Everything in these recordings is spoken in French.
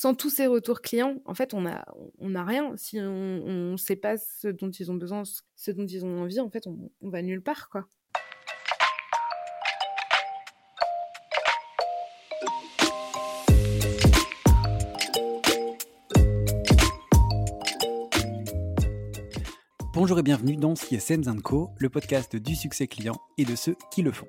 sans tous ces retours clients, en fait, on a, on a rien. Si on ne sait pas ce dont ils ont besoin, ce dont ils ont envie, en fait, on, va nulle part. Bonjour et bienvenue dans CSM Co, le podcast du succès client et de ceux qui le font.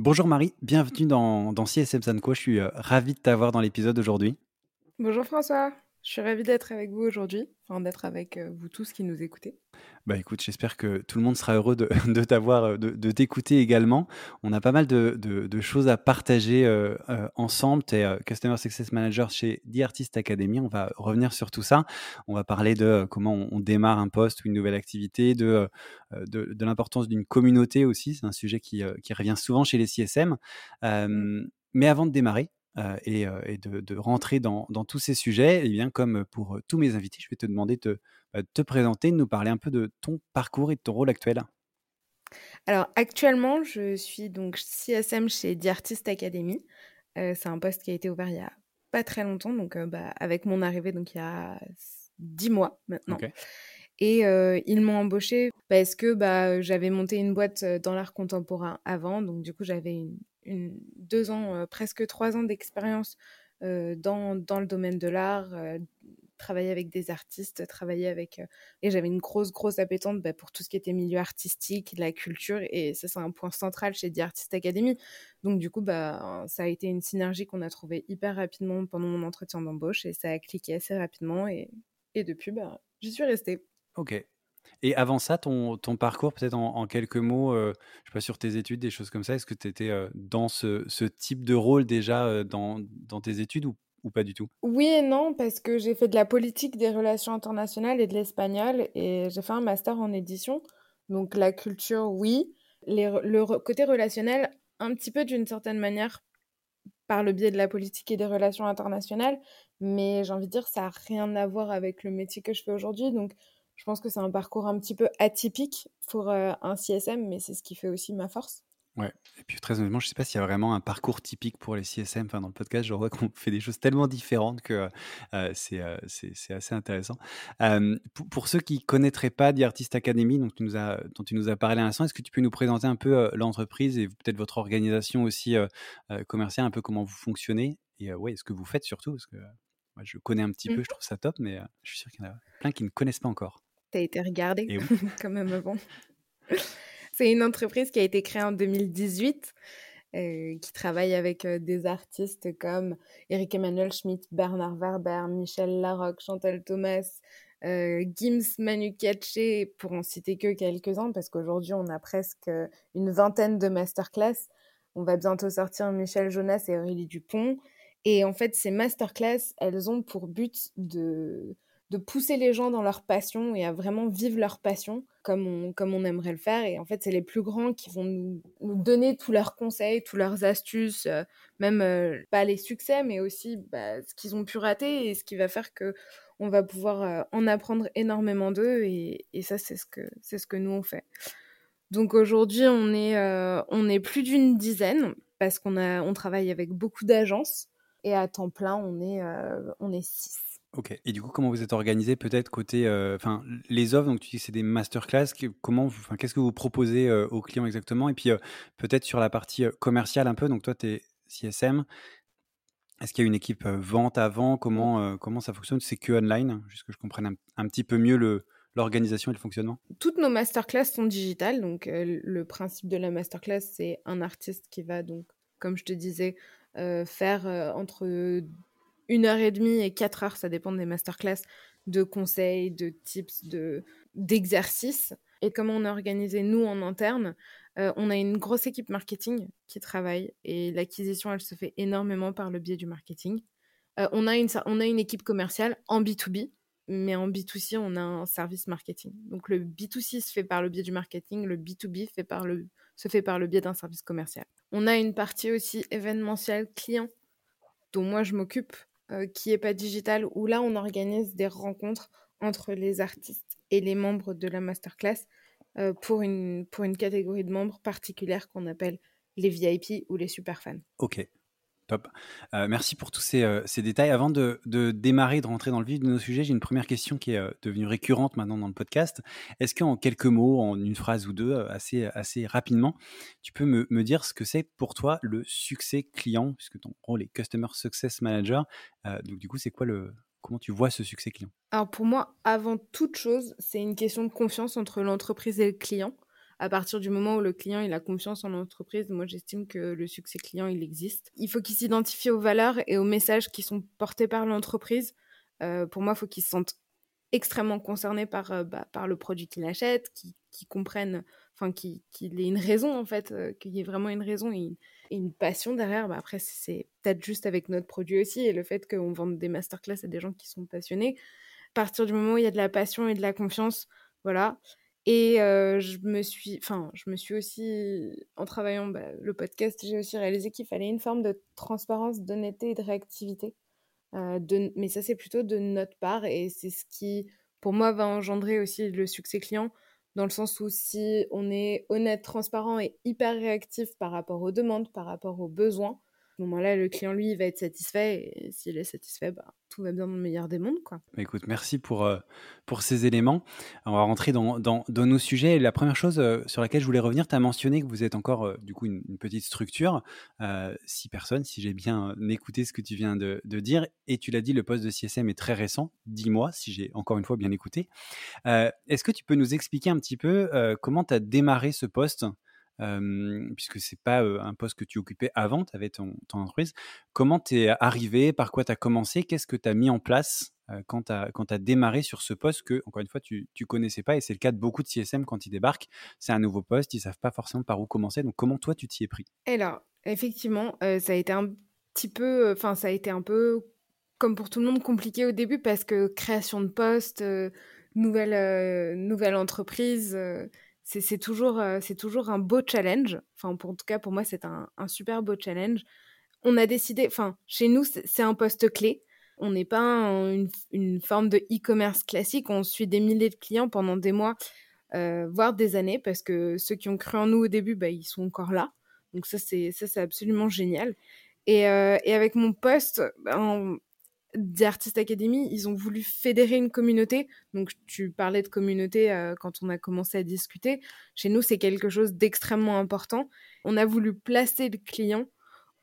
Bonjour Marie, bienvenue dans, dans CSM Sanco. Je suis euh, ravi de t'avoir dans l'épisode aujourd'hui. Bonjour François, je suis ravie d'être avec vous aujourd'hui, enfin d'être avec euh, vous tous qui nous écoutez. Bah écoute, j'espère que tout le monde sera heureux de, de t'avoir, euh, de, t'écouter également. On a pas mal de, de choses à partager ensemble. Tu es Customer Success Manager chez The Artist Academy. On va revenir sur tout ça. On va parler de comment on, démarre un poste ou une nouvelle activité, de, de, l'importance d'une communauté aussi. C'est un sujet qui, qui, revient souvent chez les CSM. Mmh. mais avant de démarrer, et, de, rentrer dans, dans, tous ces sujets, et eh bien, comme pour tous mes invités, je vais te demander de bah, te présenter, de nous parler un peu de ton parcours et de ton rôle actuel. Alors actuellement, je suis donc CSM chez The Artist Academy. c'est un poste qui a été ouvert il y a pas très longtemps, donc bah, avec mon arrivée, donc il y a dix mois maintenant. Et ils m'ont embauché parce que bah, j'avais monté une boîte dans l'art contemporain avant, donc du coup j'avais une, deux ans, presque trois ans d'expérience dans, dans, le domaine de l'art, travailler avec des artistes, travailler avec... et j'avais une grosse, grosse appétence bah, pour tout ce qui était milieu artistique, la culture, et ça, c'est un point central chez The Artist Academy. Donc, du coup, bah, ça a été une synergie qu'on a trouvée hyper rapidement pendant mon entretien d'embauche, et ça a cliqué assez rapidement, et, et depuis, bah, j'y suis restée. Ok, et avant ça, ton, parcours, peut-être en, quelques mots, euh, je sais pas, sur tes études, des choses comme ça, est-ce que tu étais euh, dans ce, type de rôle déjà euh, dans, tes études ou, pas du tout? Oui et non, parce que j'ai fait de la politique des relations internationales et de l'espagnol, et j'ai fait un master en édition. Donc la culture, oui. Le côté relationnel, un petit peu d'une certaine manière, par le biais de la politique et des relations internationales, mais j'ai envie de dire, ça n'a rien à voir avec le métier que je fais aujourd'hui. Donc je pense que c'est un parcours un petit peu atypique pour euh, un CSM, mais c'est ce qui fait aussi ma force. Ouais, et puis très honnêtement, je ne sais pas s'il y a vraiment un parcours typique pour les CSM. Enfin, dans le podcast, je vois qu'on fait des choses tellement différentes que euh, euh, c'est, c'est, assez intéressant. pour, ceux qui ne connaîtraient pas The Artist Academy, donc tu nous as, dont tu nous as parlé à l'instant, est-ce que tu peux nous présenter un peu l'entreprise et peut-être votre organisation aussi commerciale, un peu comment vous fonctionnez? Et ouais, ce que vous faites surtout Parce que moi, je connais un petit peu, mmh. je trouve ça top, mais je suis sûr qu'il y en a plein qui ne connaissent pas encore. T'as été regardé quand même avant. C'est une entreprise qui a été créée en 2018, euh, qui travaille avec euh, des artistes comme Eric Emmanuel Schmidt, Bernard Werber, Michel Larocque, Chantal Thomas, euh, Gims Manu Katché, pour en citer que quelques-uns, parce qu'aujourd'hui on a presque une vingtaine de masterclass. On va bientôt sortir Michel Jonas et Aurélie Dupont. Et en fait, ces masterclass, elles ont pour but de de pousser les gens dans leur passion et à vraiment vivre leur passion comme on, comme on aimerait le faire. Et en fait, c'est les plus grands qui vont nous, donner tous leurs conseils, tous leurs astuces, euh, même euh, pas les succès, mais aussi bah, ce qu'ils ont pu rater et ce qui va faire que on va pouvoir euh, en apprendre énormément d'eux. Et, et, ça, c'est ce, que, ce que nous, on fait. Donc aujourd'hui, on est, on est plus d'une dizaine parce qu'on on travaille avec beaucoup d'agences. Et à temps plein, on est, on est six. Ok. Et du coup, comment vous êtes organisé peut-être côté, euh, enfin, les offres, donc tu dis que c'est des masterclass, comment, qu'est-ce que vous proposez euh, aux clients exactement? Et puis euh, peut-être sur la partie commerciale un peu, donc toi, tu es CSM, est-ce qu'il y a une équipe vente avant? Comment, comment ça fonctionne? C'est que online, juste que je comprenne un, petit peu mieux l'organisation et le fonctionnement? Toutes nos masterclass sont digitales. Donc, le principe de la masterclass, c'est un artiste qui va, donc, comme je te disais, faire entre une heure et demie et quatre heures, ça dépend des masterclass, de conseils, de tips, de d'exercices. Et comment on a organisé, nous, en interne, on a une grosse équipe marketing qui travaille et l'acquisition, elle se fait énormément par le biais du marketing. on, a une, on a une équipe commerciale en B2B, mais en B2C, on a un service marketing. Donc le B2C se fait par le biais du marketing, le B2B fait par le, se fait par le biais d'un service commercial. On a une partie aussi événementielle client, dont moi je m'occupe, euh, qui n'est pas digitale, où là on organise des rencontres entre les artistes et les membres de la masterclass euh, pour, une, pour une catégorie de membres particulière qu'on appelle les VIP ou les super fans. Ok, Top. Euh, merci pour tous ces, euh, détails. Avant de, démarrer, de rentrer dans le vif de nos sujets, j'ai une première question qui est euh, devenue récurrente maintenant dans le podcast. Est-ce qu'en quelques mots, en une phrase ou deux, assez, assez rapidement, tu peux me, me dire ce que c'est pour toi le succès client, puisque ton rôle est Customer Success Manager. donc du coup, c'est quoi le... Comment tu vois ce succès client? Alors pour moi, avant toute chose, c'est une question de confiance entre l'entreprise et le client à partir du moment où le client il a confiance en l'entreprise, moi j'estime que le succès client il existe. Il faut qu'il s'identifie aux valeurs et aux messages qui sont portés par l'entreprise. Euh, pour moi, il faut qu'il se sente extrêmement concerné par, euh, bah, par le produit qu'il achète, qu'il comprenne, enfin qu'il ait une raison en fait, euh, qu'il y ait vraiment une raison et une, passion derrière. Bah, après, c'est peut-être juste avec notre produit aussi et le fait qu'on vende des masterclass à des gens qui sont passionnés. À partir du moment où il y a de la passion et de la confiance, voilà, et je me suis, enfin, je me suis aussi, en travaillant bah, le podcast, j'ai aussi réalisé qu'il fallait une forme de transparence, d'honnêteté et de réactivité. de, mais ça, c'est plutôt de notre part et c'est ce qui, pour moi, va engendrer aussi le succès client, dans le sens où si on est honnête, transparent et hyper réactif par rapport aux demandes, par rapport aux besoins, moment-là, le client, lui, va être satisfait. Et s'il est satisfait, bah, tout va bien dans le meilleur des mondes. Quoi. Écoute, merci pour, euh, pour ces éléments. On va rentrer dans, dans, dans nos sujets. La première chose euh, sur laquelle je voulais revenir, tu as mentionné que vous êtes encore euh, du coup une, petite structure, six personnes, si j'ai bien écouté ce que tu viens de, de dire. Et tu l'as dit, le poste de CSM est très récent, dix mois, si j'ai encore une fois bien écouté. Est-ce que tu peux nous expliquer un petit peu comment tu as démarré ce poste? Puisque c'est pas un poste que tu occupais avant, tu avais ton, entreprise. Comment tu es arrivé? Par quoi tu as commencé? Qu'est-ce que tu as mis en place quand tu as, démarré sur ce poste que, encore une fois, tu ne connaissais pas Et c'est le cas de beaucoup de CSM quand ils débarquent. C'est un nouveau poste, ils savent pas forcément par où commencer. Donc, comment toi, tu t'y es pris? Alors, effectivement, ça a été un petit peu, enfin, ça a été un peu, comme pour tout le monde, compliqué au début parce que création de poste, nouvelle, nouvelle entreprise c'est toujours, euh, c'est toujours un beau challenge. Enfin, pour, en tout cas, pour moi, c'est un, super beau challenge. On a décidé, enfin, chez nous, c'est un poste clé. On n'est pas une, une, forme de e-commerce classique. On suit des milliers de clients pendant des mois, euh, voire des années, parce que ceux qui ont cru en nous au début, bah, ils sont encore là. Donc ça, c'est ça, c'est absolument génial. Et, euh, et, avec mon poste, ben, d'Artist Academy, ils ont voulu fédérer une communauté. Donc, tu parlais de communauté euh, quand on a commencé à discuter. Chez nous, c'est quelque chose d'extrêmement important. On a voulu placer le client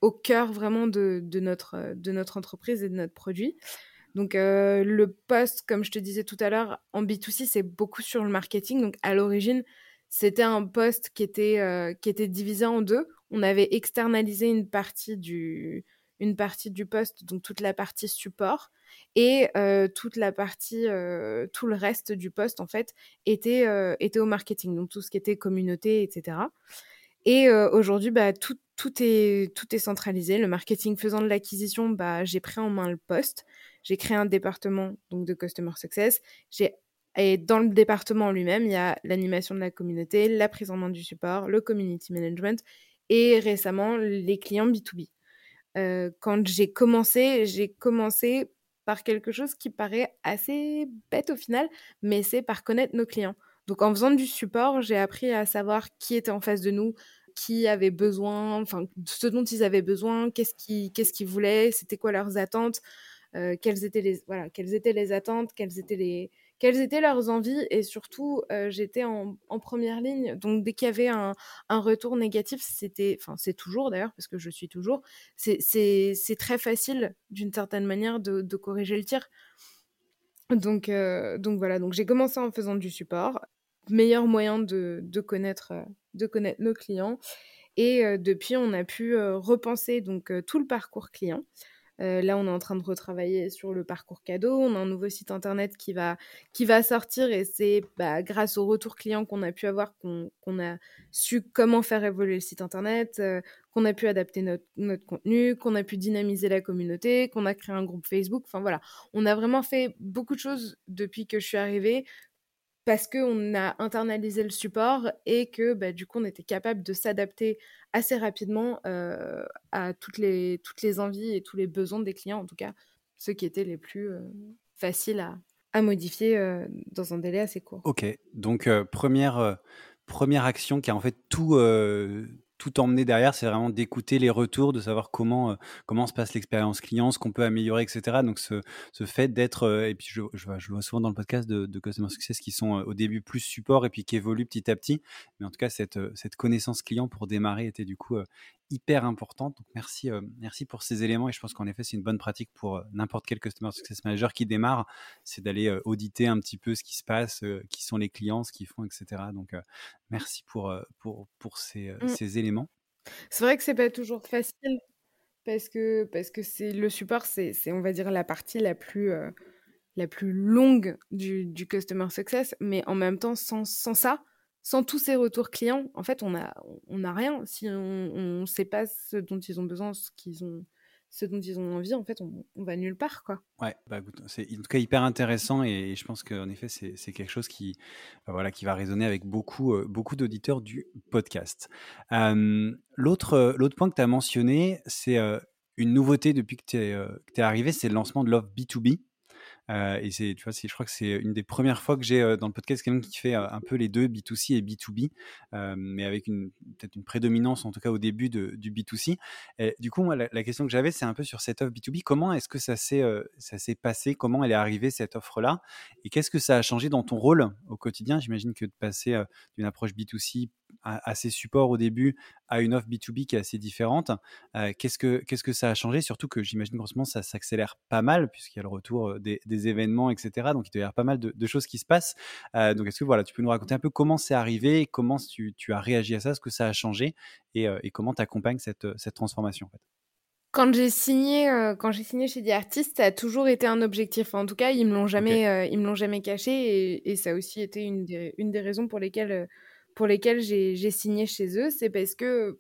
au cœur vraiment de, notre, de notre entreprise et de notre produit. Donc, euh, le poste, comme je te disais tout à l'heure, en B2C, c'est beaucoup sur le marketing. Donc, à l'origine, c'était un poste qui était, euh, qui était divisé en deux. On avait externalisé une partie du, une partie du poste, donc toute la partie support, et euh, toute la partie, euh, tout le reste du poste, en fait, était, euh, était au marketing, donc tout ce qui était communauté, etc. Et aujourd'hui, bah, tout, tout, est, tout est centralisé. Le marketing faisant de l'acquisition, bah, j'ai pris en main le poste. J'ai créé un département donc, de Customer Success. Et dans le département lui-même, il y a l'animation de la communauté, la prise en main du support, le community management et récemment les clients B2B. Euh, quand j'ai commencé, j'ai commencé par quelque chose qui paraît assez bête au final, mais c'est par connaître nos clients. Donc en faisant du support, j'ai appris à savoir qui était en face de nous, qui avait besoin, enfin ce dont ils avaient besoin, qu'est-ce qu'ils voulaient, c'était quoi leurs attentes, euh, quelles étaient les voilà, quelles étaient les attentes, quelles étaient les quelles étaient leurs envies et surtout j'étais en, première ligne donc dès qu'il y avait un, retour négatif c'était enfin c'est toujours d'ailleurs parce que je suis toujours c'est très facile d'une certaine manière de, corriger le tir Donc, donc voilà, donc j'ai commencé en faisant du support. Meilleur moyen de, de connaître, de connaître nos clients. Et depuis, on a pu repenser donc tout le parcours client. Euh, là, on est en train de retravailler sur le parcours cadeau. On a un nouveau site internet qui va, qui va sortir et c'est bah, grâce au retour client qu'on a pu avoir qu'on a su comment faire évoluer le site internet, euh, qu'on a pu adapter notre, notre contenu, qu'on a pu dynamiser la communauté, qu'on a créé un groupe Facebook. Enfin voilà, on a vraiment fait beaucoup de choses depuis que je suis arrivée parce qu'on a internalisé le support et que bah, du coup on était capable de s'adapter assez rapidement à toutes les, toutes les envies et tous les besoins des clients, en tout cas ceux qui étaient les plus faciles à, à modifier dans un délai assez court. Ok, donc première, première action qui a en fait tout, tout emmener derrière, c'est vraiment d'écouter les retours, de savoir comment, euh, comment se passe l'expérience client, ce qu'on peut améliorer, etc. Donc, ce, ce fait d'être, euh, et puis je, je, je, vois souvent dans le podcast de, de Success qui sont euh, au début plus support et puis qui évoluent petit à petit. Mais en tout cas, cette, cette connaissance client pour démarrer était du coup hyper importante. Donc merci, euh, merci pour ces éléments et je pense qu'en effet c'est une bonne pratique pour euh, n'importe quel customer success manager qui démarre, c'est d'aller euh, auditer un petit peu ce qui se passe, qui sont les clients, ce qu'ils font, etc. Donc merci pour, pour, pour ces, mmh. ces éléments. C'est vrai que c'est pas toujours facile parce que parce que c'est le support, c'est on va dire la partie la plus la plus longue du, du customer success, mais en même temps sans, sans ça sans tous ces retours clients, en fait, on n'a on a rien. Si on ne sait pas ce dont ils ont besoin, ce, qu'ils ont, ce dont ils ont envie, en fait, on, on va nulle part. Quoi. Ouais, bah, c'est en tout cas hyper intéressant et je pense qu'en effet, c'est quelque chose qui, bah, voilà, qui va résonner avec beaucoup, euh, beaucoup d'auditeurs du podcast. L'autre point que tu as mentionné, c'est euh, une nouveauté depuis que tu es, euh, es, arrivé, c'est le lancement de l'offre B2B. Euh, et c'est, tu vois, je crois que c'est une des premières fois que j'ai euh, dans le podcast quelqu'un qui fait euh, un peu les deux, B2C et B2B, mais avec une, peut-être une prédominance, en tout cas au début du B2C. Et du coup, moi, la, question que j'avais, c'est un peu sur cette offre B2B. Comment est-ce que ça s'est, ça s'est passé? Comment elle est arrivée, cette offre-là? Et qu'est-ce que ça a changé dans ton rôle au quotidien? J'imagine que de passer d'une approche B2C assez support au début à une offre B2B qui est assez différente. qu'est-ce, que, qu'est-ce que ça a changé? Surtout que j'imagine grosso ça s'accélère pas mal puisqu'il y a le retour des, des événements, etc. Donc il doit y avoir pas mal de, choses qui se passent. donc est-ce que voilà, tu peux nous raconter un peu comment c'est arrivé, comment tu, tu, as réagi à ça, ce que ça a changé et, et comment tu accompagnes cette, cette transformation en fait? Quand j'ai signé, quand j'ai signé chez des artistes, ça a toujours été un objectif. En tout cas, ils me l'ont jamais, ils me l'ont jamais caché, et, et, ça a aussi été une des, une des raisons pour lesquelles pour lesquels j'ai signé chez eux, c'est parce que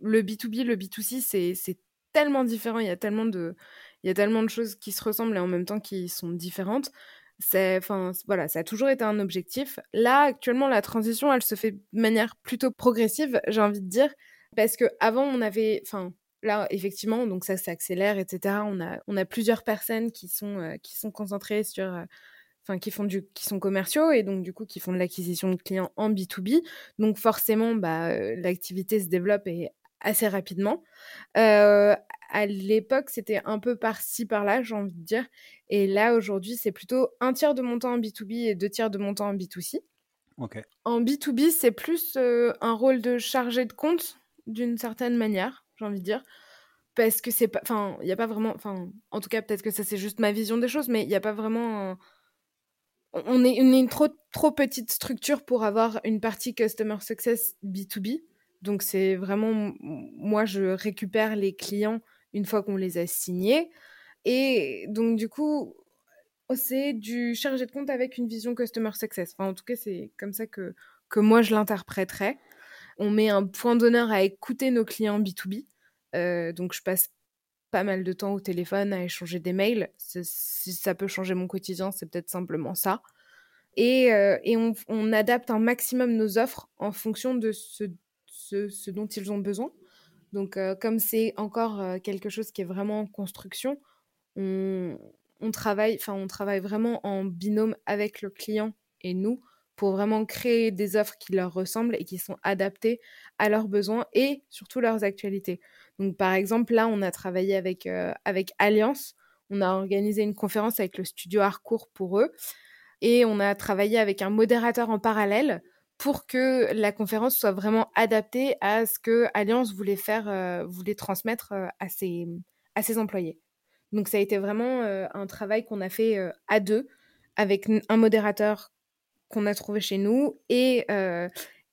le B2B, le B2C, c'est tellement différent, il y, a tellement de, il y a tellement de choses qui se ressemblent et en même temps qui sont différentes. Enfin, voilà, ça a toujours été un objectif. Là, actuellement, la transition, elle se fait de manière plutôt progressive, j'ai envie de dire, parce que avant on avait, enfin, là, effectivement, donc ça s'accélère, etc. On a, on a plusieurs personnes qui sont, euh, qui sont concentrées sur, euh, enfin qui font du qui sont commerciaux et donc du coup qui font de l'acquisition de clients en B2B. Donc forcément bah euh, l'activité se développe et assez rapidement. Euh, à l'époque, c'était un peu par-ci par-là, j'ai envie de dire. Et là, aujourd'hui, c'est plutôt un tiers de montant en B2B et deux tiers de montant en B2C. En B2B, c'est plus euh, un rôle de chargé de compte, d'une certaine manière, j'ai envie de dire. Parce que c'est pas. Enfin, il n'y a pas vraiment. Enfin, en tout cas, peut-être que ça, c'est juste ma vision des choses, mais il n'y a pas vraiment on est, une trop, petite structure pour avoir une partie Customer Success B2B. Donc, c'est vraiment, moi, je récupère les clients une fois qu'on les a signés. Et donc, du coup, c'est du chargé de compte avec une vision Customer Success. Enfin, en tout cas, c'est comme ça que, que moi, je l'interpréterais. On met un point d'honneur à écouter nos clients B2B. Euh, donc, je passe pas mal de temps au téléphone à échanger des mails. Si ça peut changer mon quotidien, c'est peut-être simplement ça. Et, euh, on, adapte un maximum nos offres en fonction de ce, dont ils ont besoin. Donc, euh, comme c'est encore euh, quelque chose qui est vraiment en construction, on, travaille, on travaille vraiment en binôme avec le client et nous pour vraiment créer des offres qui leur ressemblent et qui sont adaptées à leurs besoins et surtout leurs actualités. Donc, par exemple, là, on a travaillé avec, euh, avec Alliance. On a organisé une conférence avec le studio Harcourt pour eux. Et on a travaillé avec un modérateur en parallèle pour que la conférence soit vraiment adaptée à ce que Alliance voulait faire, euh, voulait transmettre euh, à, ses, employés. Donc ça a été vraiment un travail qu'on a fait à deux avec un modérateur qu'on a trouvé chez nous et,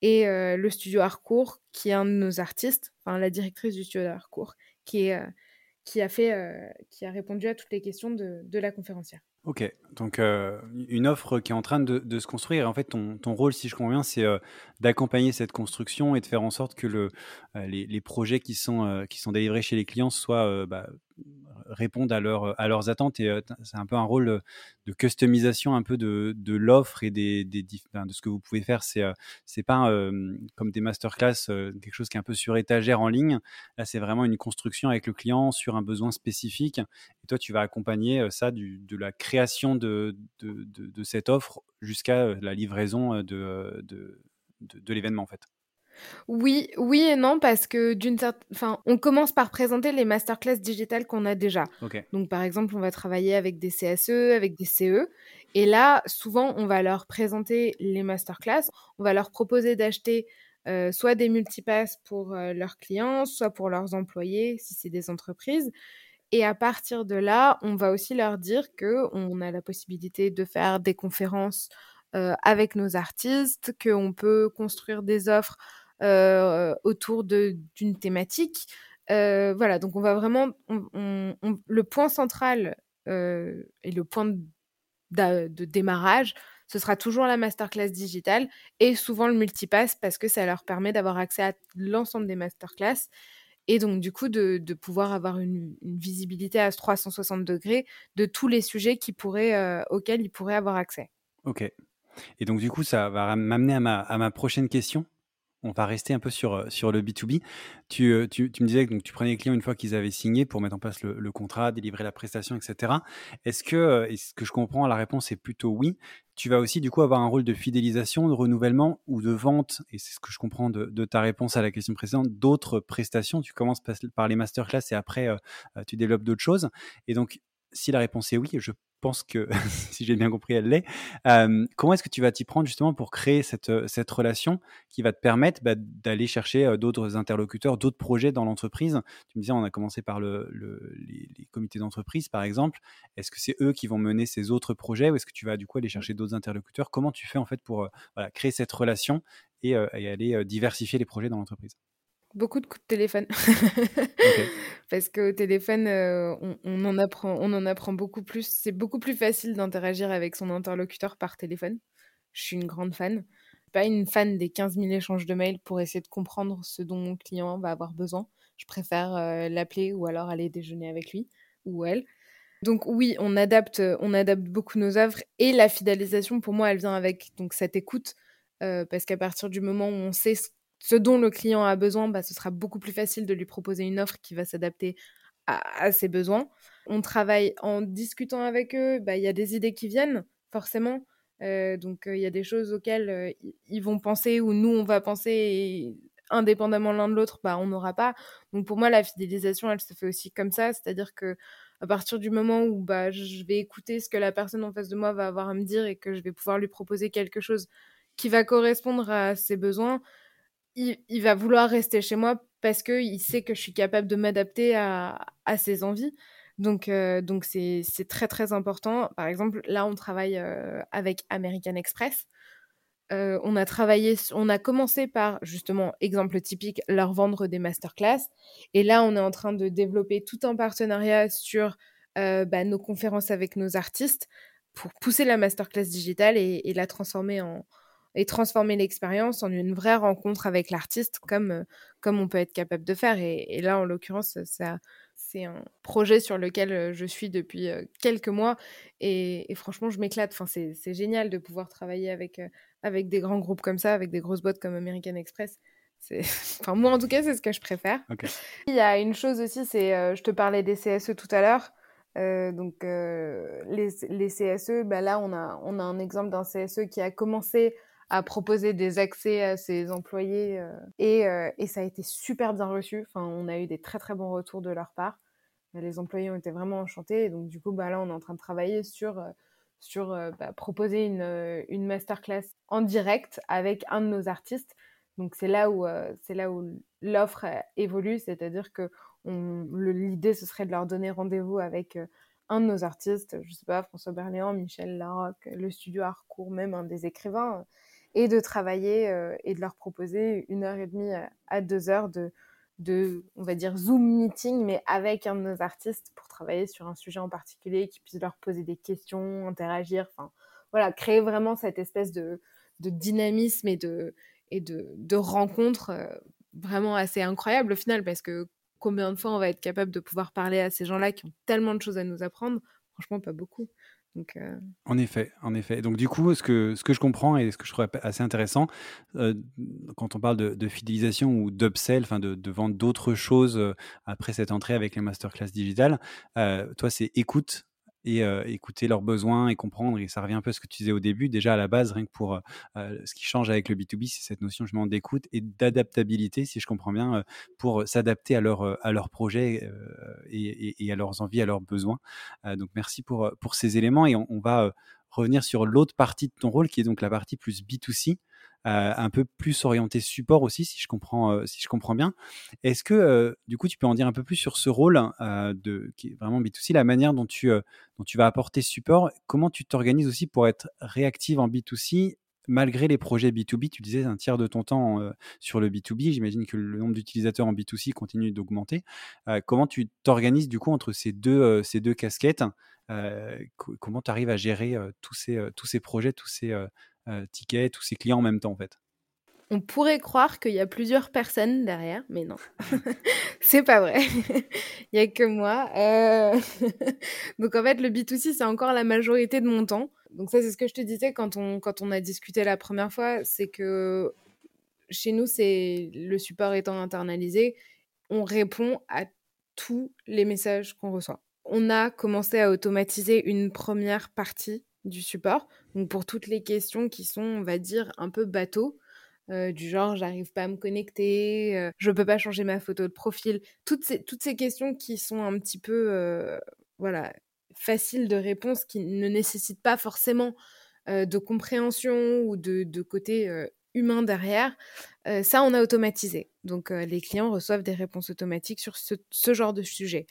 et le studio Harcourt qui est un de nos artistes, enfin la directrice du studio Harcourt qui, est, qui, a fait, qui a répondu à toutes les questions de, la conférencière. Ok, donc euh, une offre qui est en train de, se construire. En fait, ton, rôle, si je comprends bien, c'est euh, d'accompagner cette construction et de faire en sorte que euh, les, projets qui sont, qui sont délivrés chez les clients soient bah, répondent à, leur, à leurs attentes. Euh, c'est un peu un rôle de customisation un peu de, de l'offre et des, des de ce que vous pouvez faire. C'est euh, c'est pas comme des masterclass, euh, quelque chose qui est un peu sur étagère en ligne. Là, c'est vraiment une construction avec le client sur un besoin spécifique. Et toi, tu vas accompagner ça du, de la création de, de, de cette offre jusqu'à la livraison de l'événement en fait. Oui, oui et non, parce que d'une certaine. Enfin, on commence par présenter les masterclass digitales qu'on a déjà. Donc, par exemple, on va travailler avec des CSE, avec des CE. Et là, souvent, on va leur présenter les masterclass. On va leur proposer d'acheter euh, soit des multipass pour euh, leurs clients, soit pour leurs employés, si c'est des entreprises. Et à partir de là, on va aussi leur dire qu'on a la possibilité de faire des conférences avec nos artistes, qu'on peut construire des offres autour d'une thématique. Voilà, donc on va vraiment. le point central et le point de, démarrage, ce sera toujours la masterclass digitale et souvent le multipass parce que ça leur permet d'avoir accès à l'ensemble des masterclass et donc du coup de, pouvoir avoir une, visibilité à 360 degrés de tous les sujets auxquels ils pourraient avoir accès. Ok. Et donc du coup, ça va m'amener à ma, prochaine question on va rester un peu sur, euh, le B2B. Euh, tu, me disais que donc, tu prenais les clients une fois qu'ils avaient signé pour mettre en place le, contrat, délivrer la prestation, etc. Est-ce que, euh, est-ce que je comprends, la réponse est plutôt oui. Tu vas aussi du coup avoir un rôle de fidélisation, de renouvellement ou de vente, et c'est ce que je comprends de, ta réponse à la question précédente, d'autres prestations. Tu commences par les masterclass et après tu développes d'autres choses. Et donc, si la réponse est oui, je pense que, si j'ai bien compris, elle l'est. comment est-ce que tu vas t'y prendre justement pour créer cette, cette relation qui va te permettre bah, d'aller chercher d'autres interlocuteurs, d'autres projets dans l'entreprise? Tu me disais, on a commencé par le, les, comités d'entreprise, par exemple. Est-ce que c'est eux qui vont mener ces autres projets ou est-ce que tu vas du coup aller chercher d'autres interlocuteurs? Comment tu fais en fait pour créer cette relation et, et aller diversifier les projets dans l'entreprise? Beaucoup de coups de téléphone. Parce qu'au téléphone, euh, on, en apprend, on en apprend beaucoup plus. C'est beaucoup plus facile d'interagir avec son interlocuteur par téléphone. Je suis une grande fan. Pas une fan des 15 000 échanges de mails pour essayer de comprendre ce dont mon client va avoir besoin. Je préfère euh, l'appeler ou alors aller déjeuner avec lui ou elle. Donc oui, on adapte, on adapte beaucoup nos œuvres et la fidélisation, pour moi, elle vient avec donc cette écoute. Euh, parce qu'à partir du moment où on sait ce dont le client a besoin, bah, ce sera beaucoup plus facile de lui proposer une offre qui va s'adapter à, ses besoins. On travaille en discutant avec eux, bah, il y a des idées qui viennent, forcément. Euh, donc euh, il y a des choses auxquelles euh, ils vont penser ou nous on va penser indépendamment l'un de l'autre, bah, on n'aura pas. Donc pour moi, la fidélisation, elle se fait aussi comme ça, c'est-à-dire que à partir du moment où bah, je vais écouter ce que la personne en face de moi va avoir à me dire et que je vais pouvoir lui proposer quelque chose qui va correspondre à ses besoins, il, va vouloir rester chez moi parce qu'il sait que je suis capable de m'adapter à, ses envies. Donc, euh, donc c'est, très très important. Par exemple, là, on travaille euh, avec American Express. Euh, on a travaillé, on a commencé par justement, exemple typique, leur vendre des masterclass. Et là, on est en train de développer tout un partenariat sur bah, nos conférences avec nos artistes pour pousser la masterclass digitale et la transformer en, et transformer l'expérience en une vraie rencontre avec l'artiste comme, euh, comme on peut être capable de faire. Et, là, en l'occurrence, ça, c'est un projet sur lequel euh, je suis depuis euh, quelques mois et, franchement, je m'éclate. Enfin, c'est génial de pouvoir travailler avec, avec des grands groupes comme ça, avec des grosses boîtes comme American Express. Enfin, moi, en tout cas, c'est ce que je préfère. Il y a une chose aussi, c'est, je te parlais des CSE tout à l'heure. donc les, les, CSE, bah là on a, on a un exemple d'un CSE qui a commencé à proposer des accès à ses employés euh, et, euh, et, ça a été super bien reçu. Enfin, on a eu des très très bons retours de leur part. Les employés ont été vraiment enchantés donc du coup, bah, là, on est en train de travailler sur euh, sur bah, proposer une, une masterclass en direct avec un de nos artistes. Donc c'est là où où l'offre évolue, c'est-à-dire que l'idée ce serait de leur donner rendez-vous avec un de nos artistes, je sais pas, François Berléand, Michel Larocque, le studio Harcourt, même un des écrivains, et de travailler euh, et de leur proposer une heure et demie à, deux heures de, de, on va dire, Zoom meeting, mais avec un de nos artistes pour travailler sur un sujet en particulier, qui puisse leur poser des questions, interagir, enfin, voilà, créer vraiment cette espèce de, de dynamisme et de, et de, de rencontre euh, vraiment assez incroyable au final, parce que combien de fois on va être capable de pouvoir parler à ces gens-là qui ont tellement de choses à nous apprendre? Franchement, pas beaucoup. Euh, En effet, en effet. Donc du coup, ce que, ce que je comprends et ce que je trouve assez intéressant, euh, quand on parle de, fidélisation ou d'upsell, de, vendre d'autres choses euh, après cette entrée avec les masterclass digitales, toi c'est écoute, et écouter leurs besoins et comprendre. Et ça revient un peu à ce que tu disais au début. Déjà, à la base, rien que pour ce qui change avec le B2B, c'est cette notion justement d'écoute et d'adaptabilité, si je comprends bien, pour s'adapter à leur, à et, et, à leurs envies, à leurs besoins. donc, merci pour, pour ces éléments. Et on, on va revenir sur l'autre partie de ton rôle, qui est donc la partie plus B2C. Euh, un peu plus orienté support aussi, si je comprends, euh, si je comprends bien. Est-ce que, euh, du coup, tu peux en dire un peu plus sur ce rôle de, qui est vraiment B2C, la manière dont tu, dont tu vas apporter support? Comment tu t'organises aussi pour être réactive en B2C malgré les projets B2B, tu disais un tiers de ton temps sur le B2B, j'imagine que le nombre d'utilisateurs en B2C continue d'augmenter. comment tu t'organises du coup entre ces deux, ces deux casquettes? Comment tu arrives à gérer tous, ces, tous ces projets, tous ces, euh, tickets, tous ces clients en même temps en fait. On pourrait croire qu'il y a plusieurs personnes derrière, mais non, c'est pas vrai. Il y a que moi. Euh, donc en fait, le B2C, c'est encore la majorité de mon temps. Donc ça, c'est ce que je te disais quand on, quand on a discuté la première fois, c'est que chez nous, c'est le support étant internalisé, on répond à tous les messages qu'on reçoit. On a commencé à automatiser une première partie du support. Donc pour toutes les questions qui sont, on va dire, un peu bateau, euh, du genre j'arrive pas à me connecter, euh, je peux pas changer ma photo de profil, toutes ces, toutes ces questions qui sont un petit peu euh, voilà, faciles de réponse, qui ne nécessitent pas forcément de compréhension ou de, de côté humain derrière, ça on a automatisé. Donc les clients reçoivent des réponses automatiques sur ce, ce genre de sujet.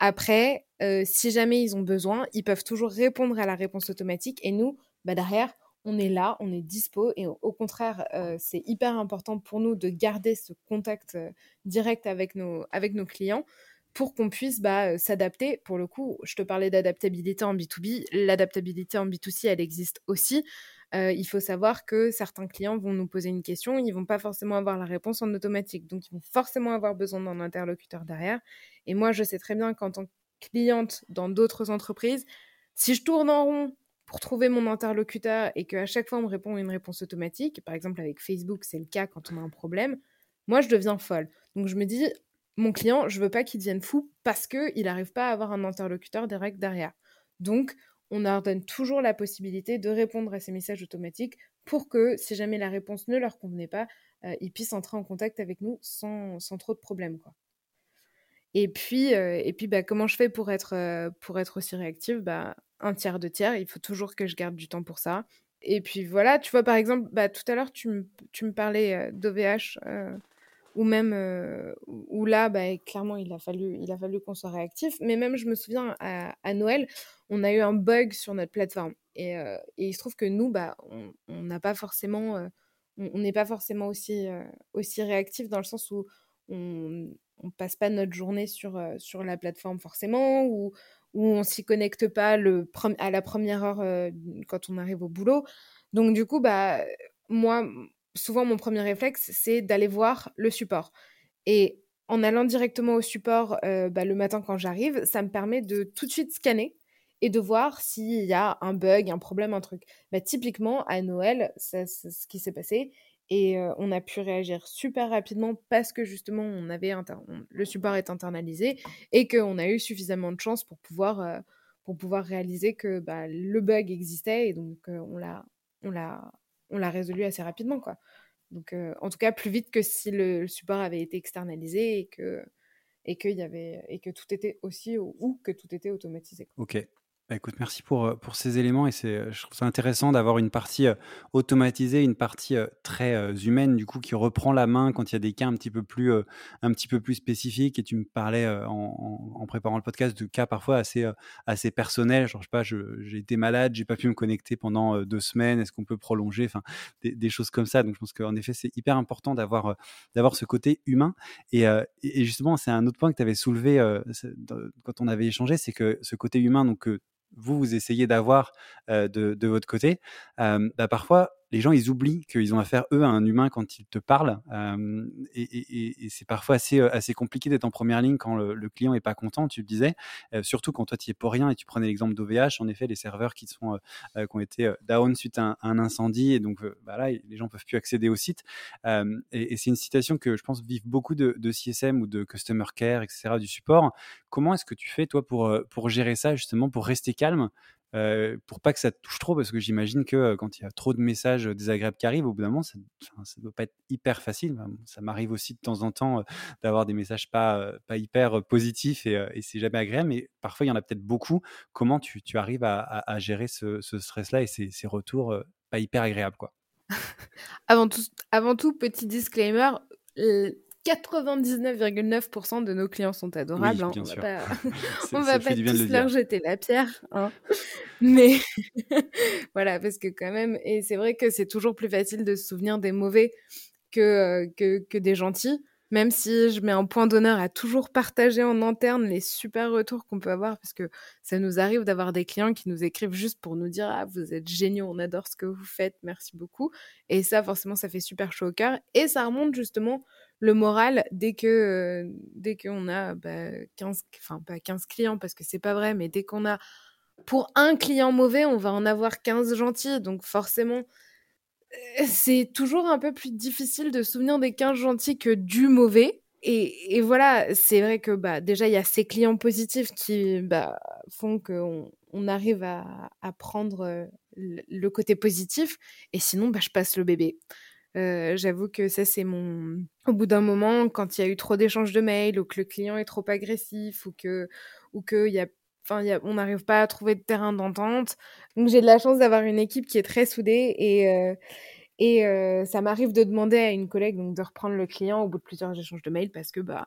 Après, euh, si jamais ils ont besoin, ils peuvent toujours répondre à la réponse automatique. Et nous, bah derrière, on est là, on est dispo. Et au, contraire, euh, c'est hyper important pour nous de garder ce contact euh, direct avec nos, clients pour qu'on puisse bah, s'adapter. Pour le coup, je te parlais d'adaptabilité en B2B. L'adaptabilité en B2C, elle existe aussi. Il faut savoir que certains clients vont nous poser une question, ils vont pas forcément avoir la réponse en automatique, donc ils vont forcément avoir besoin d'un interlocuteur derrière. Et moi, je sais très bien qu'en tant que cliente dans d'autres entreprises, si je tourne en rond pour trouver mon interlocuteur et qu'à chaque fois on me répond une réponse automatique, par exemple avec Facebook, c'est le cas quand on a un problème, moi je deviens folle. Donc je me dis, mon client, je veux pas qu'il devienne fou parce qu'il n'arrive pas à avoir un interlocuteur direct derrière. Donc on leur donne toujours la possibilité de répondre à ces messages automatiques pour que si jamais la réponse ne leur convenait pas, euh, ils puissent entrer en contact avec nous sans, trop de problèmes. Quoi. Et puis, euh, et puis bah, comment je fais pour être, euh, aussi réactive? Bah, Un tiers, de tiers, il faut toujours que je garde du temps pour ça. Et puis voilà, tu vois, par exemple, bah, tout à l'heure, tu, me, tu me parlais d'OVH, ou même, où là, bah, clairement, il a fallu, il a fallu qu'on soit réactif. Mais même, je me souviens, à, Noël, on a eu un bug sur notre plateforme. Et, et il se trouve que nous, bah, on n'a pas forcément... on n'est pas forcément aussi, aussi réactif dans le sens où on, on passe pas notre journée sur, euh, sur la plateforme forcément, ou, ou on s'y connecte pas le à la première heure euh, quand on arrive au boulot. Donc du coup, bah, moi, souvent mon premier réflexe, c'est d'aller voir le support. Et en allant directement au support euh, bah, le matin quand j'arrive, ça me permet de tout de suite scanner et de voir s'il y a un bug, un problème, un truc. Bah, typiquement, à Noël, c'est ce qui s'est passé. Et on a pu réagir super rapidement parce que justement, on avait le support est internalisé et qu'on a eu suffisamment de chance pour pouvoir, pour pouvoir réaliser que bah, le bug existait et donc on l'a on l'a résolu assez rapidement quoi. Donc en tout cas plus vite que si le, support avait été externalisé et que et qu'il y avait et que tout était aussi ou que tout était automatisé. Ok, Bah, écoute, merci pour, euh, pour ces éléments et c'est, euh, je trouve ça intéressant d'avoir une partie euh, automatisée, une partie très humaine du coup qui reprend la main quand il y a des cas un petit peu plus, un petit peu plus spécifiques. Et tu me parlais en, préparant le podcast de cas parfois assez, assez personnels. Genre, je sais pas, j'ai été malade, j'ai pas pu me connecter pendant deux semaines. Est-ce qu'on peut prolonger? Des, choses comme ça. Donc, je pense qu'en effet, c'est hyper important d'avoir, d'avoir ce côté humain. Et justement, c'est un autre point que tu avais soulevé quand on avait échangé, c'est que ce côté humain, donc vous, vous essayez d'avoir de, de, votre côté, bah, parfois, les gens, ils oublient qu'ils ont affaire, eux, à un humain quand ils te parlent. et, c'est parfois assez, assez compliqué d'être en première ligne quand le, client est pas content, tu le disais. surtout quand toi, tu es pour rien et tu prenais l'exemple d'OVH, en effet, les serveurs qui, sont, qui ont été down suite à un, incendie et donc bah là, les gens peuvent plus accéder au site. et, c'est une situation que je pense vivent beaucoup de, de, CSM ou de Customer Care, etc., du support. Comment est-ce que tu fais, toi, pour, pour gérer ça, justement, pour rester calme euh, pour pas que ça te touche trop, parce que j'imagine que quand il y a trop de messages désagréables qui arrivent, au bout d'un moment, ça ne doit pas être hyper facile. Ça m'arrive aussi de temps en temps d'avoir des messages pas, pas hyper positifs et, et c'est jamais agréable, mais parfois il y en a peut-être beaucoup. Comment tu, arrives à, gérer ce, stress-là et ces, retours pas hyper agréables quoi? Avant tout, petit disclaimer, 99,9% de nos clients sont adorables. Hein. On va pas, on va pas tous leur jeter la pierre. Hein. Mais voilà, parce que quand même, et c'est vrai que c'est toujours plus facile de se souvenir des mauvais que, euh, que, que des gentils. Même si je mets un point d'honneur à toujours partager en interne les super retours qu'on peut avoir, parce que ça nous arrive d'avoir des clients qui nous écrivent juste pour nous dire Ah, vous êtes géniaux, on adore ce que vous faites, merci beaucoup. Et ça, forcément, ça fait super chaud au cœur. Et ça remonte justement le moral dès que euh, dès qu'on a bah, 15 enfin pas 15 clients parce que c'est pas vrai mais dès qu'on a pour un client mauvais on va en avoir 15 gentils. Donc forcément euh, c'est toujours un peu plus difficile de souvenir des 15 gentils que du mauvais. Et, et voilà c'est vrai que bah déjà il y a ces clients positifs qui bah, font qu'on on arrive à, à prendre euh, le côté positif. Et sinon bah, je passe le bébé euh, j'avoue que ça, c'est mon. Au bout d'un moment, quand il y a eu trop d'échanges de mails, ou que le client est trop agressif, ou que, ou que y a... Enfin, on n'arrive pas à trouver de terrain d'entente. Donc, j'ai de la chance d'avoir une équipe qui est très soudée et. Euh, et euh, ça m'arrive de demander à une collègue donc, de reprendre le client au bout de plusieurs échanges de mails parce que bah,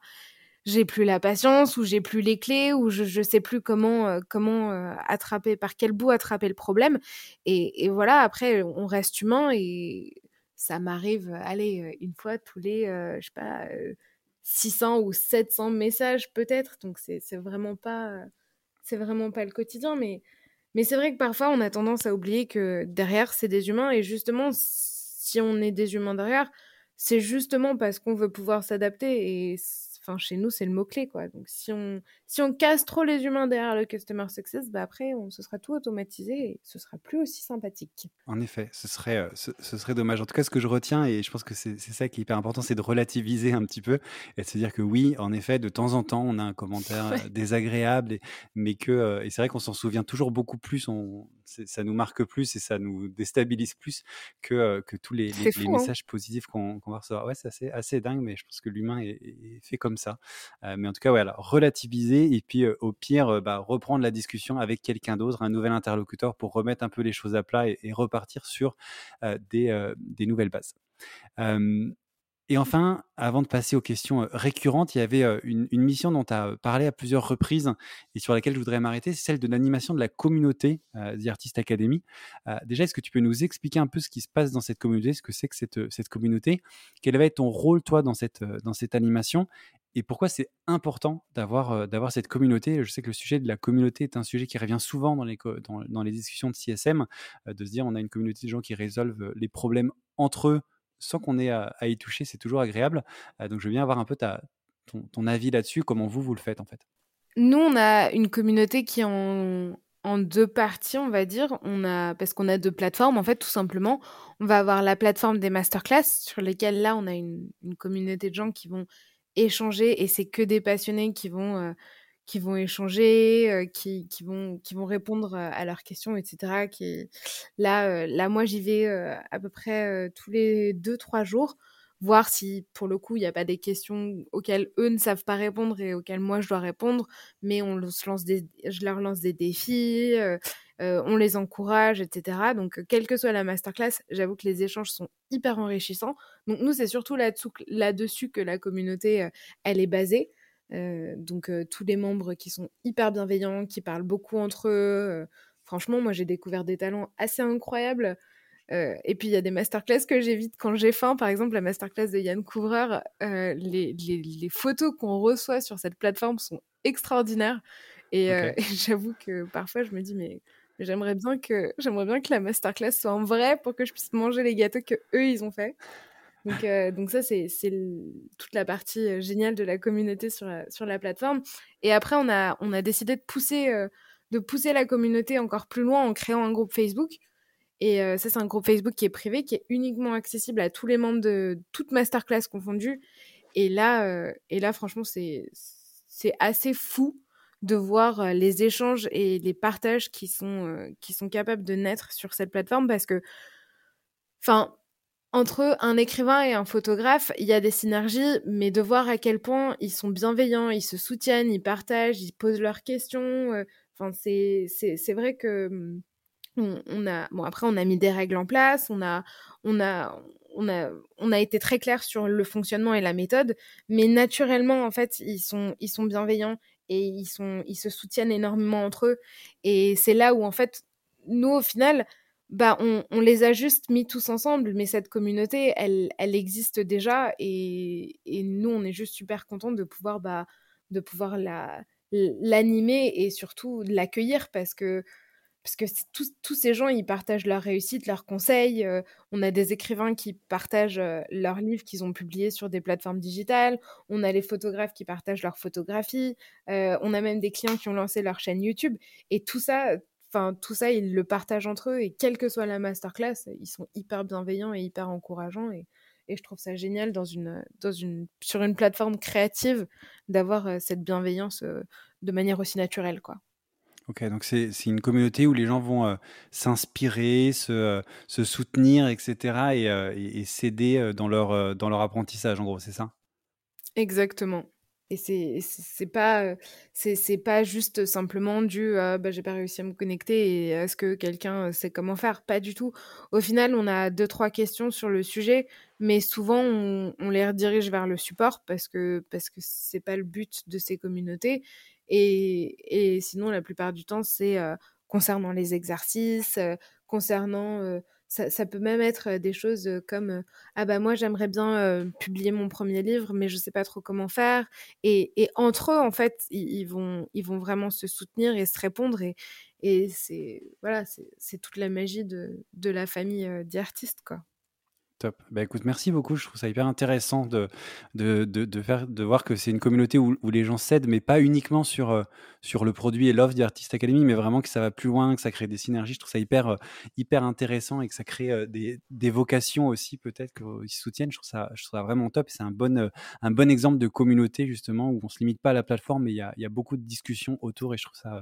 j'ai plus la patience ou j'ai plus les clés ou je, je sais plus comment, comment attraper, par quel bout attraper le problème. Et, et, voilà, après, on reste humain et ça m'arrive, allez, une fois tous les, je sais pas, 600 ou 700 messages peut-être. Donc c'est vraiment pas, c'est vraiment pas le quotidien. Mais, mais c'est vrai que parfois on a tendance à oublier que derrière c'est des humains et justement si on est des humains derrière, c'est justement parce qu'on veut pouvoir s'adapter et enfin chez nous c'est le mot clé quoi donc si on si on casse trop les humains derrière le customer success bah après on ce sera tout automatisé et ce sera plus aussi sympathique en effet ce serait euh, ce, serait dommage en tout cas ce que je retiens et je pense que c'est ça qui est hyper important c'est de relativiser un petit peu et de se dire que oui en effet de temps en temps on a un commentaire euh, désagréable et, mais que euh, et c'est vrai qu'on s'en souvient toujours beaucoup plus on ça nous marque plus et ça nous déstabilise plus que, que tous les, les, hein. messages positifs qu'on va recevoir. Ouais, c'est assez, assez, dingue, mais je pense que l'humain est, fait comme ça. mais en tout cas, ouais, relativiser et puis au pire, bah, reprendre la discussion avec quelqu'un d'autre, un nouvel interlocuteur pour remettre un peu les choses à plat et, repartir sur des, des, nouvelles bases. Et enfin, avant de passer aux questions récurrentes, il y avait une, mission dont tu as parlé à plusieurs reprises et sur laquelle je voudrais m'arrêter, c'est celle de l'animation de la communauté euh, Artist Academy. déjà, est-ce que tu peux nous expliquer un peu ce qui se passe dans cette communauté, ce que c'est que cette, cette communauté? Quel va être ton rôle, toi, dans cette, dans cette animation? Et pourquoi c'est important d'avoir d'avoir cette communauté? Je sais que le sujet de la communauté est un sujet qui revient souvent dans les, dans, dans les discussions de CSM, de se dire on a une communauté de gens qui résolvent les problèmes entre eux sans qu'on ait à, y toucher, c'est toujours agréable. Euh, donc je veux bien avoir un peu ta, ton, avis là-dessus, comment vous, vous le faites en fait? Nous, on a une communauté qui est en, deux parties, on va dire. On a, parce qu'on a deux plateformes, en fait, tout simplement. On va avoir la plateforme des masterclass, sur lesquelles là, on a une, une communauté de gens qui vont échanger, et c'est que des passionnés qui vont euh, qui vont échanger, euh, qui, qui, vont, qui vont répondre euh, à leurs questions, etc. Qui, là, euh, là, moi, j'y vais à peu près tous les deux, trois jours, voir si pour le coup il n'y a pas des questions auxquelles eux ne savent pas répondre et auxquelles moi je dois répondre, mais on lance des, je leur lance des défis, on les encourage, etc. Donc quelle que soit la masterclass, j'avoue que les échanges sont hyper enrichissants. Donc nous c'est surtout là-dessus que la communauté elle est basée. Donc tous les membres qui sont hyper bienveillants, qui parlent beaucoup entre eux. franchement, moi j'ai découvert des talents assez incroyables. et puis il y a des masterclass que j'évite quand j'ai faim. Par exemple, la masterclass de Yann Couvreur, les, les, photos qu'on reçoit sur cette plateforme sont extraordinaires. Et, et j'avoue que parfois je me dis, mais j'aimerais bien que j'aimerais bien que la masterclass soit en vrai pour que je puisse manger les gâteaux que eux ils ont fait. Donc, euh, donc ça, c'est toute la partie euh, géniale de la communauté sur la, sur la plateforme. Et après, on a, on a décidé de pousser, euh, de pousser la communauté encore plus loin en créant un groupe Facebook. Et ça, c'est un groupe Facebook qui est privé, qui est uniquement accessible à tous les membres de toute masterclass confondue. Et là, et là franchement, c'est assez fou de voir les échanges et les partages qui sont, qui sont capables de naître sur cette plateforme parce que, enfin, entre un écrivain et un photographe, il y a des synergies, mais de voir à quel point ils sont bienveillants, ils se soutiennent, ils partagent, ils posent leurs questions. Euh, enfin, c'est, vrai que hum, on, a bon après on a mis des règles en place, on a on a on a on a été très clair sur le fonctionnement et la méthode, mais naturellement en fait ils sont ils sont bienveillants et ils sont ils se soutiennent énormément entre eux et c'est là où en fait nous au final bah, on, les a juste mis tous ensemble, mais cette communauté, elle, elle existe déjà et, nous, on est juste super contents de pouvoir, bah, de pouvoir la, l'animer et surtout l'accueillir parce que, parce que tous, ces gens, ils partagent leur réussite, leurs conseils. Euh, on a des écrivains qui partagent euh, leurs livres qu'ils ont publiés sur des plateformes digitales. On a les photographes qui partagent leurs photographies. Euh, on a même des clients qui ont lancé leur chaîne YouTube. Et tout ça, Enfin, tout ça, ils le partagent entre eux et quelle que soit la masterclass, ils sont hyper bienveillants et hyper encourageants. Et, je trouve ça génial dans une, dans une, sur une plateforme créative d'avoir euh, cette bienveillance euh, de manière aussi naturelle. Quoi. Ok, donc c'est une communauté où les gens vont euh, s'inspirer, se, se, soutenir, etc. et, et s'aider dans, leur, dans leur apprentissage, en gros, c'est ça? Exactement. Et c'est c'est pas c'est pas juste simplement du bah, j'ai pas réussi à me connecter et est-ce que quelqu'un sait comment faire? Pas du tout. Au final, on a deux trois questions sur le sujet, mais souvent on, les redirige vers le support parce que parce que c'est pas le but de ces communautés. Et, et sinon, la plupart du temps, c'est concernant les exercices, concernant ça, peut même être des choses comme ah bah moi j'aimerais bien publier mon premier livre mais je sais pas trop comment faire et, entre eux en fait ils, vont ils vont vraiment se soutenir et se répondre et, c'est voilà c'est toute la magie de, de la famille d'artistes quoi. Top. Bah, écoute, merci beaucoup. Je trouve ça hyper intéressant de, de, de, faire, de voir que c'est une communauté où, où les gens s'aident, mais pas uniquement sur, euh, sur le produit et l'offre d'Artist Academy, mais vraiment que ça va plus loin, que ça crée des synergies. Je trouve ça hyper, euh, hyper intéressant et que ça crée euh, des, des vocations aussi, peut-être, qu'ils soutiennent. Je trouve ça, je trouve ça vraiment top. C'est un bon, un bon exemple de communauté, justement, où on se limite pas à la plateforme, mais il y a, y a, beaucoup de discussions autour et je trouve ça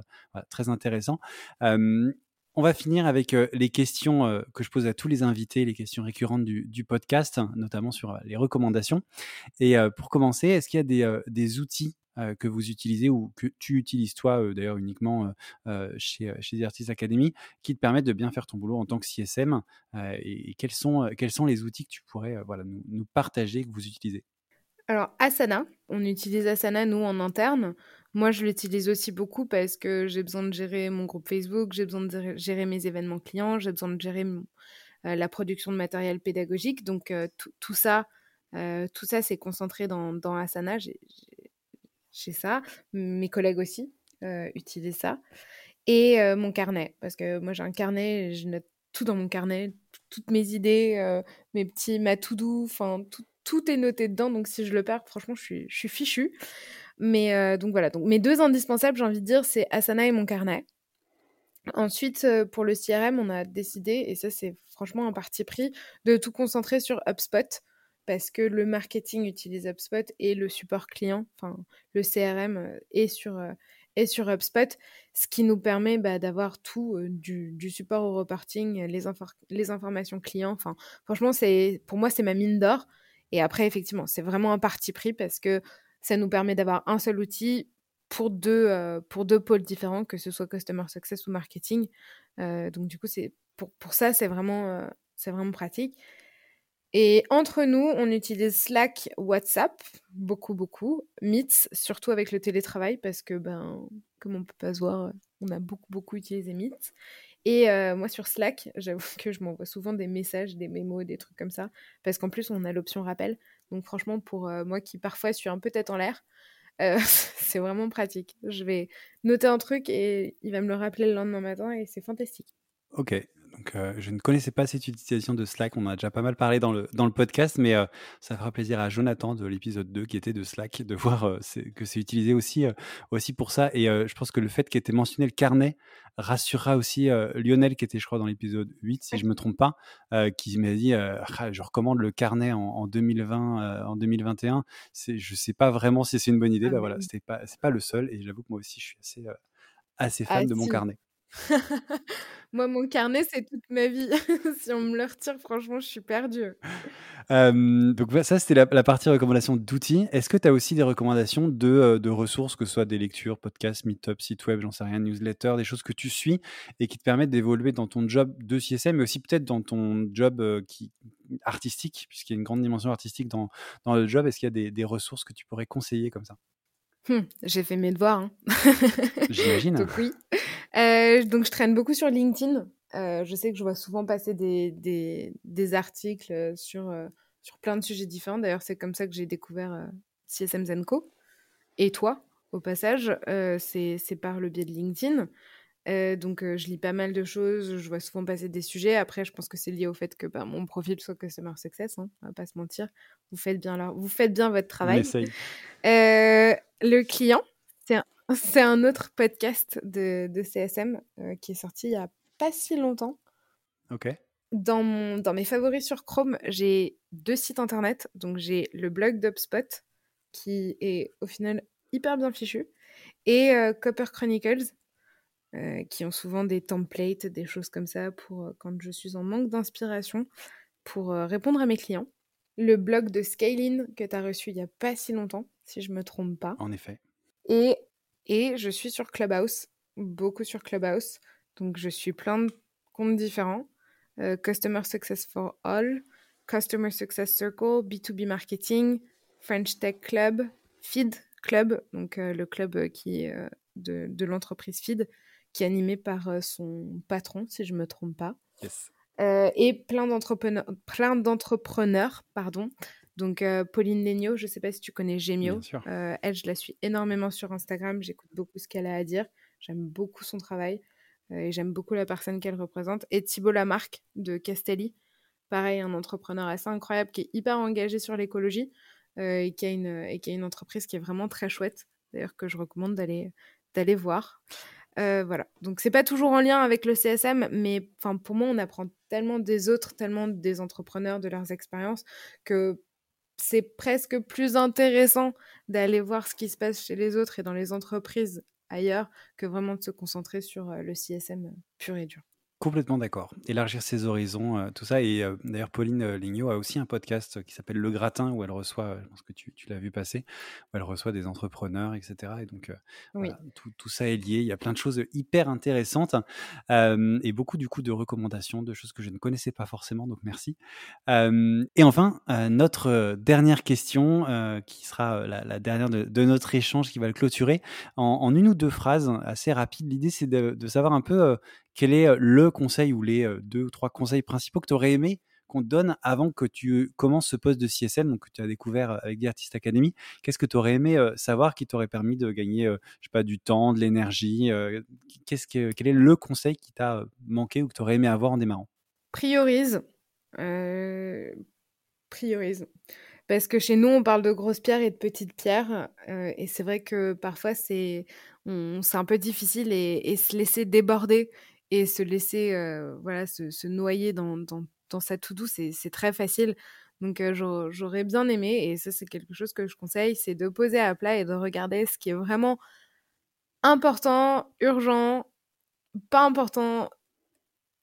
très intéressant. On va finir avec euh, les questions euh, que je pose à tous les invités, les questions récurrentes du, podcast, notamment sur euh, les recommandations. Et pour commencer, est-ce qu'il y a des, outils que vous utilisez ou que tu utilises toi, d'ailleurs uniquement chez, chez The Artists Academy, qui te permettent de bien faire ton boulot en tant que CSM et, quels, sont, quels sont les outils que tu pourrais voilà, nous, nous partager, que vous utilisez? Alors, Asana, on utilise Asana, nous, en interne. Moi, je l'utilise aussi beaucoup parce que j'ai besoin de gérer mon groupe Facebook, j'ai besoin de gérer mes événements clients, j'ai besoin de gérer euh, la production de matériel pédagogique. Donc, euh, tout ça, euh, tout ça, c'est concentré dans, dans Asana. J'ai ça. Mes collègues aussi utilisent ça. Et mon carnet, parce que moi, j'ai un carnet, je note tout dans mon carnet, toutes mes idées, mes petits, ma to-do, enfin, tout, est noté dedans. Donc, si je le perds, franchement, je suis, je suis fichue. Mais euh, donc voilà, donc mes deux indispensables, j'ai envie de dire, c'est Asana et mon carnet. Ensuite, euh, pour le CRM, on a décidé, et ça c'est franchement un parti pris, de tout concentrer sur HubSpot parce que le marketing utilise HubSpot et le support client, enfin le CRM euh, est sur, est sur HubSpot, ce qui nous permet bah, d'avoir tout du, support au reporting, les, les informations clients. Enfin, franchement, pour moi c'est ma mine d'or. Et après, effectivement, c'est vraiment un parti pris parce que ça nous permet d'avoir un seul outil pour deux, pour deux pôles différents, que ce soit Customer Success ou Marketing. donc, du coup, c'est pour, ça, c'est vraiment, c'est vraiment pratique. Et entre nous, on utilise Slack, WhatsApp, beaucoup, beaucoup. Meets, surtout avec le télétravail, parce que, ben, comme on peut pas se voir, on a beaucoup, beaucoup utilisé Meets. Et euh, moi, sur Slack, j'avoue que je m'envoie souvent des messages, des mémos, des trucs comme ça, parce qu'en plus, on a l'option rappel. Donc, franchement, pour euh, moi qui parfois suis un peu tête en l'air, euh, c'est vraiment pratique. Je vais noter un truc et il va me le rappeler le lendemain matin et c'est fantastique. Ok, donc, euh, je ne connaissais pas cette utilisation de Slack. On a déjà pas mal parlé dans le, dans le podcast, mais euh, ça fera plaisir à Jonathan de l'épisode 2 qui était de Slack de voir euh, que c'est utilisé aussi, aussi pour ça. Et je pense que le fait qu'ait été mentionné le carnet rassurera aussi Lionel qui était, je crois, dans l'épisode 8, si je ne me trompe pas, qui m'a dit ah, Je recommande le carnet en, 2020, en 2021. Je ne sais pas vraiment si c'est une bonne idée. Ah bah, voilà, ce n'est pas, pas le seul. Et j'avoue que moi aussi, je suis assez, assez fan de mon carnet. Moi, mon carnet, c'est toute ma vie. si on me le retire, franchement, je suis perdue. donc ça, c'était la, partie recommandation d'outils. Est-ce que tu as aussi des recommandations de, ressources, que ce soit des lectures, podcasts, meetup, site web, j'en sais rien, newsletter, des choses que tu suis et qui te permettent d'évoluer dans ton job de CSM, mais aussi peut-être dans ton job artistique, puisqu'il y a une grande dimension artistique dans, le job. Est-ce qu'il y a des ressources que tu pourrais conseiller comme ça? Hum, j'ai fait mes devoirs. Hein. J'imagine. donc oui. Euh, donc je traîne beaucoup sur LinkedIn. Euh, je sais que je vois souvent passer des, des, des articles sur, euh, sur plein de sujets différents. D'ailleurs, c'est comme ça que j'ai découvert CSM Zenko. Et toi, au passage, c'est par le biais de LinkedIn. Donc, je lis pas mal de choses, je vois souvent passer des sujets. Après, je pense que c'est lié au fait que bah, mon profil soit Customer Success, hein, on va pas se mentir. Vous faites bien, vous faites bien votre travail. Euh, le client, c'est un, un, autre podcast de, de CSM qui est sorti il y a pas si longtemps. Ok. Dans, mon, dans mes favoris sur Chrome, j'ai deux sites internet. Donc, j'ai le blog d'UpSpot qui est au final hyper bien fichu et Copper Chronicles euh, qui ont souvent des templates, des choses comme ça pour euh, quand je suis en manque d'inspiration pour euh, répondre à mes clients. Le blog de Scaling que tu as reçu il n'y a pas si longtemps, si je me trompe pas. En effet. Et, et je suis sur Clubhouse, beaucoup sur Clubhouse. Donc je suis plein de comptes différents. Customer Success for All, Customer Success Circle, B2B Marketing, French Tech Club, Feed Club, donc le club qui est de, de l'entreprise Feed, qui est animé par euh, son patron, si je ne me trompe pas. Euh, et plein d'entrepreneurs, plein d'entrepreneurs, pardon. Donc euh, Pauline Legno, je ne sais pas si tu connais Gemio. elle, je la suis énormément sur Instagram. J'écoute beaucoup ce qu'elle a à dire. J'aime beaucoup son travail et j'aime beaucoup la personne qu'elle représente. Et Thibault Lamarck de Castelli, pareil, un entrepreneur assez incroyable qui est hyper engagé sur l'écologie et, qui a une, et qui a une entreprise qui est vraiment très chouette. D'ailleurs, que je recommande d'aller d'aller voir. Euh, voilà. Donc c'est pas toujours en lien avec le CSM, mais enfin pour moi on apprend tellement des autres, tellement des entrepreneurs, de leurs expériences que c'est presque plus intéressant d'aller voir ce qui se passe chez les autres et dans les entreprises ailleurs que vraiment de se concentrer sur euh, le CSM pur et dur. Complètement d'accord. Élargir ses horizons, euh, tout ça. Et euh, d'ailleurs, Pauline euh, Lignot a aussi un podcast qui s'appelle Le Gratin, où elle reçoit, je pense que tu, tu l'as vu passer, où elle reçoit des entrepreneurs, etc. Et donc, tout, tout, ça est lié. Il y a plein de choses hyper intéressantes et beaucoup, du coup, de recommandations, de choses que je ne connaissais pas forcément. Donc, merci. et enfin, notre dernière question, qui sera la, dernière de, notre échange, qui va le clôturer en, une ou deux phrases assez rapides. L'idée, c'est de, de, savoir un peu quel est le conseil ou les deux ou trois conseils principaux que tu aurais aimé qu'on te donne avant que tu commences ce poste de CSM, donc que tu as découvert avec The Artist Academy? Qu'est-ce que tu aurais aimé savoir qui t'aurait permis de gagner, je sais pas, du temps, de l'énergie Qu'est-ce que, Quel est le conseil qui t'a manqué ou que tu aurais aimé avoir en démarrant? Priorise. Priorise. Parce que chez nous, on parle de grosses pierres et de petites pierres. et c'est vrai que parfois, c'est, un peu difficile et, se laisser déborder et se laisser voilà se, noyer dans, dans, dans sa c'est très facile. Donc j'aurais bien aimé, et ça c'est quelque chose que je conseille, c'est de poser à plat et de regarder ce qui est vraiment important, urgent, pas important,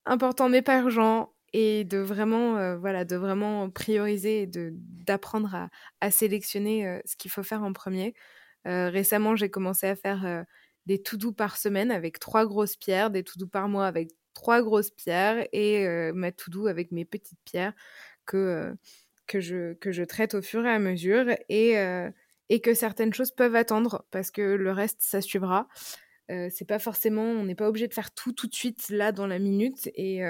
important mais pas urgent, et de vraiment, voilà, de vraiment prioriser et d'apprendre à, à, sélectionner ce qu'il faut faire en premier. récemment, j'ai commencé à faire des tout doux par semaine avec trois grosses pierres, des tout doux par mois avec trois grosses pierres et ma tout doux avec mes petites pierres que, que, je, que je traite au fur et à mesure et, et que certaines choses peuvent attendre parce que le reste, ça suivra. c'est pas forcément, on n'est pas obligé de faire tout tout de suite là dans la minute et,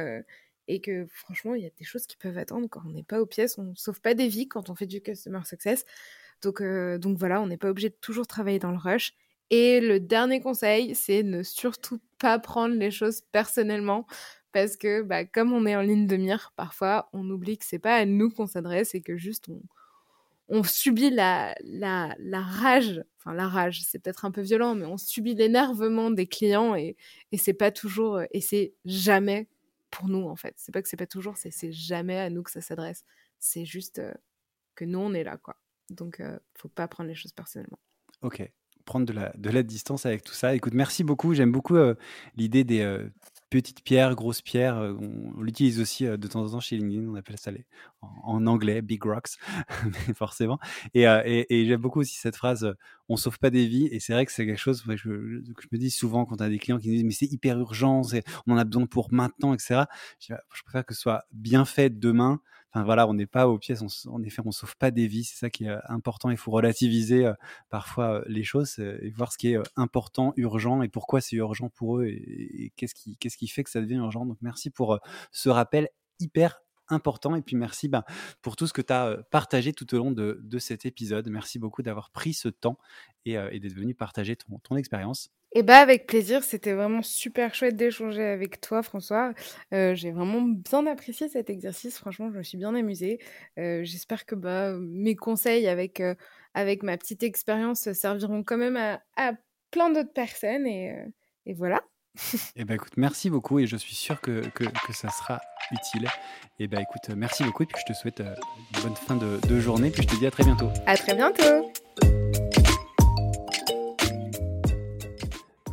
et que franchement, il y a des choses qui peuvent attendre quand on n'est pas aux pièces. On ne sauve pas des vies quand on fait du customer success. Donc, donc voilà, on n'est pas obligé de toujours travailler dans le rush. Et le dernier conseil, c'est ne surtout pas prendre les choses personnellement parce que bah, comme on est en ligne de mire, parfois on oublie que c'est pas à nous qu'on s'adresse et que juste on, subit la, la, rage, enfin la rage, c'est peut-être un peu violent, mais on subit l'énervement des clients et, et c'est pas toujours, et c'est jamais pour nous en fait. C'est pas que c'est pas toujours, c'est c'est jamais à nous que ça s'adresse. C'est juste euh, que nous on est là quoi. Donc euh, faut pas prendre les choses personnellement. Ok, prendre de la, distance avec tout ça. Écoute, merci beaucoup. J'aime beaucoup euh, l'idée des euh, petites pierres, grosses pierres. Euh, on, l'utilise aussi de temps en temps chez LinkedIn. On appelle ça les, en, anglais big rocks, forcément. Et, j'aime beaucoup aussi cette phrase on sauve pas des vies. Et c'est vrai que c'est quelque chose que je, me dis souvent quand on a des clients qui nous disent mais c'est hyper urgent, on en a besoin pour maintenant, etc. Je, je préfère que ce soit bien fait demain On n'est pas aux pièces, en effet, on sauve pas des vies, c'est ça qui est euh, important. Il faut relativiser euh, parfois euh, les choses et voir ce qui est important, urgent et pourquoi c'est urgent pour eux et, qu'est-ce qui, fait que ça devient urgent. Donc merci pour ce rappel hyper important. Et puis merci ben, pour tout ce que tu as partagé tout au long de, cet épisode. Merci beaucoup d'avoir pris ce temps et, d'être venu partager ton expérience. Et bah avec plaisir, c'était vraiment super chouette d'échanger avec toi François. Euh, j'ai vraiment bien apprécié cet exercice, franchement je me suis bien amusée. Euh, j'espère que bah, mes conseils avec, euh, avec ma petite expérience serviront quand même à, plein d'autres personnes et, et voilà. Et bah écoute, merci beaucoup et je suis sûr que, que, que ça sera utile. Et bah écoute, merci beaucoup et puis je te souhaite une bonne fin de, de journée puis je te dis à très bientôt. À très bientôt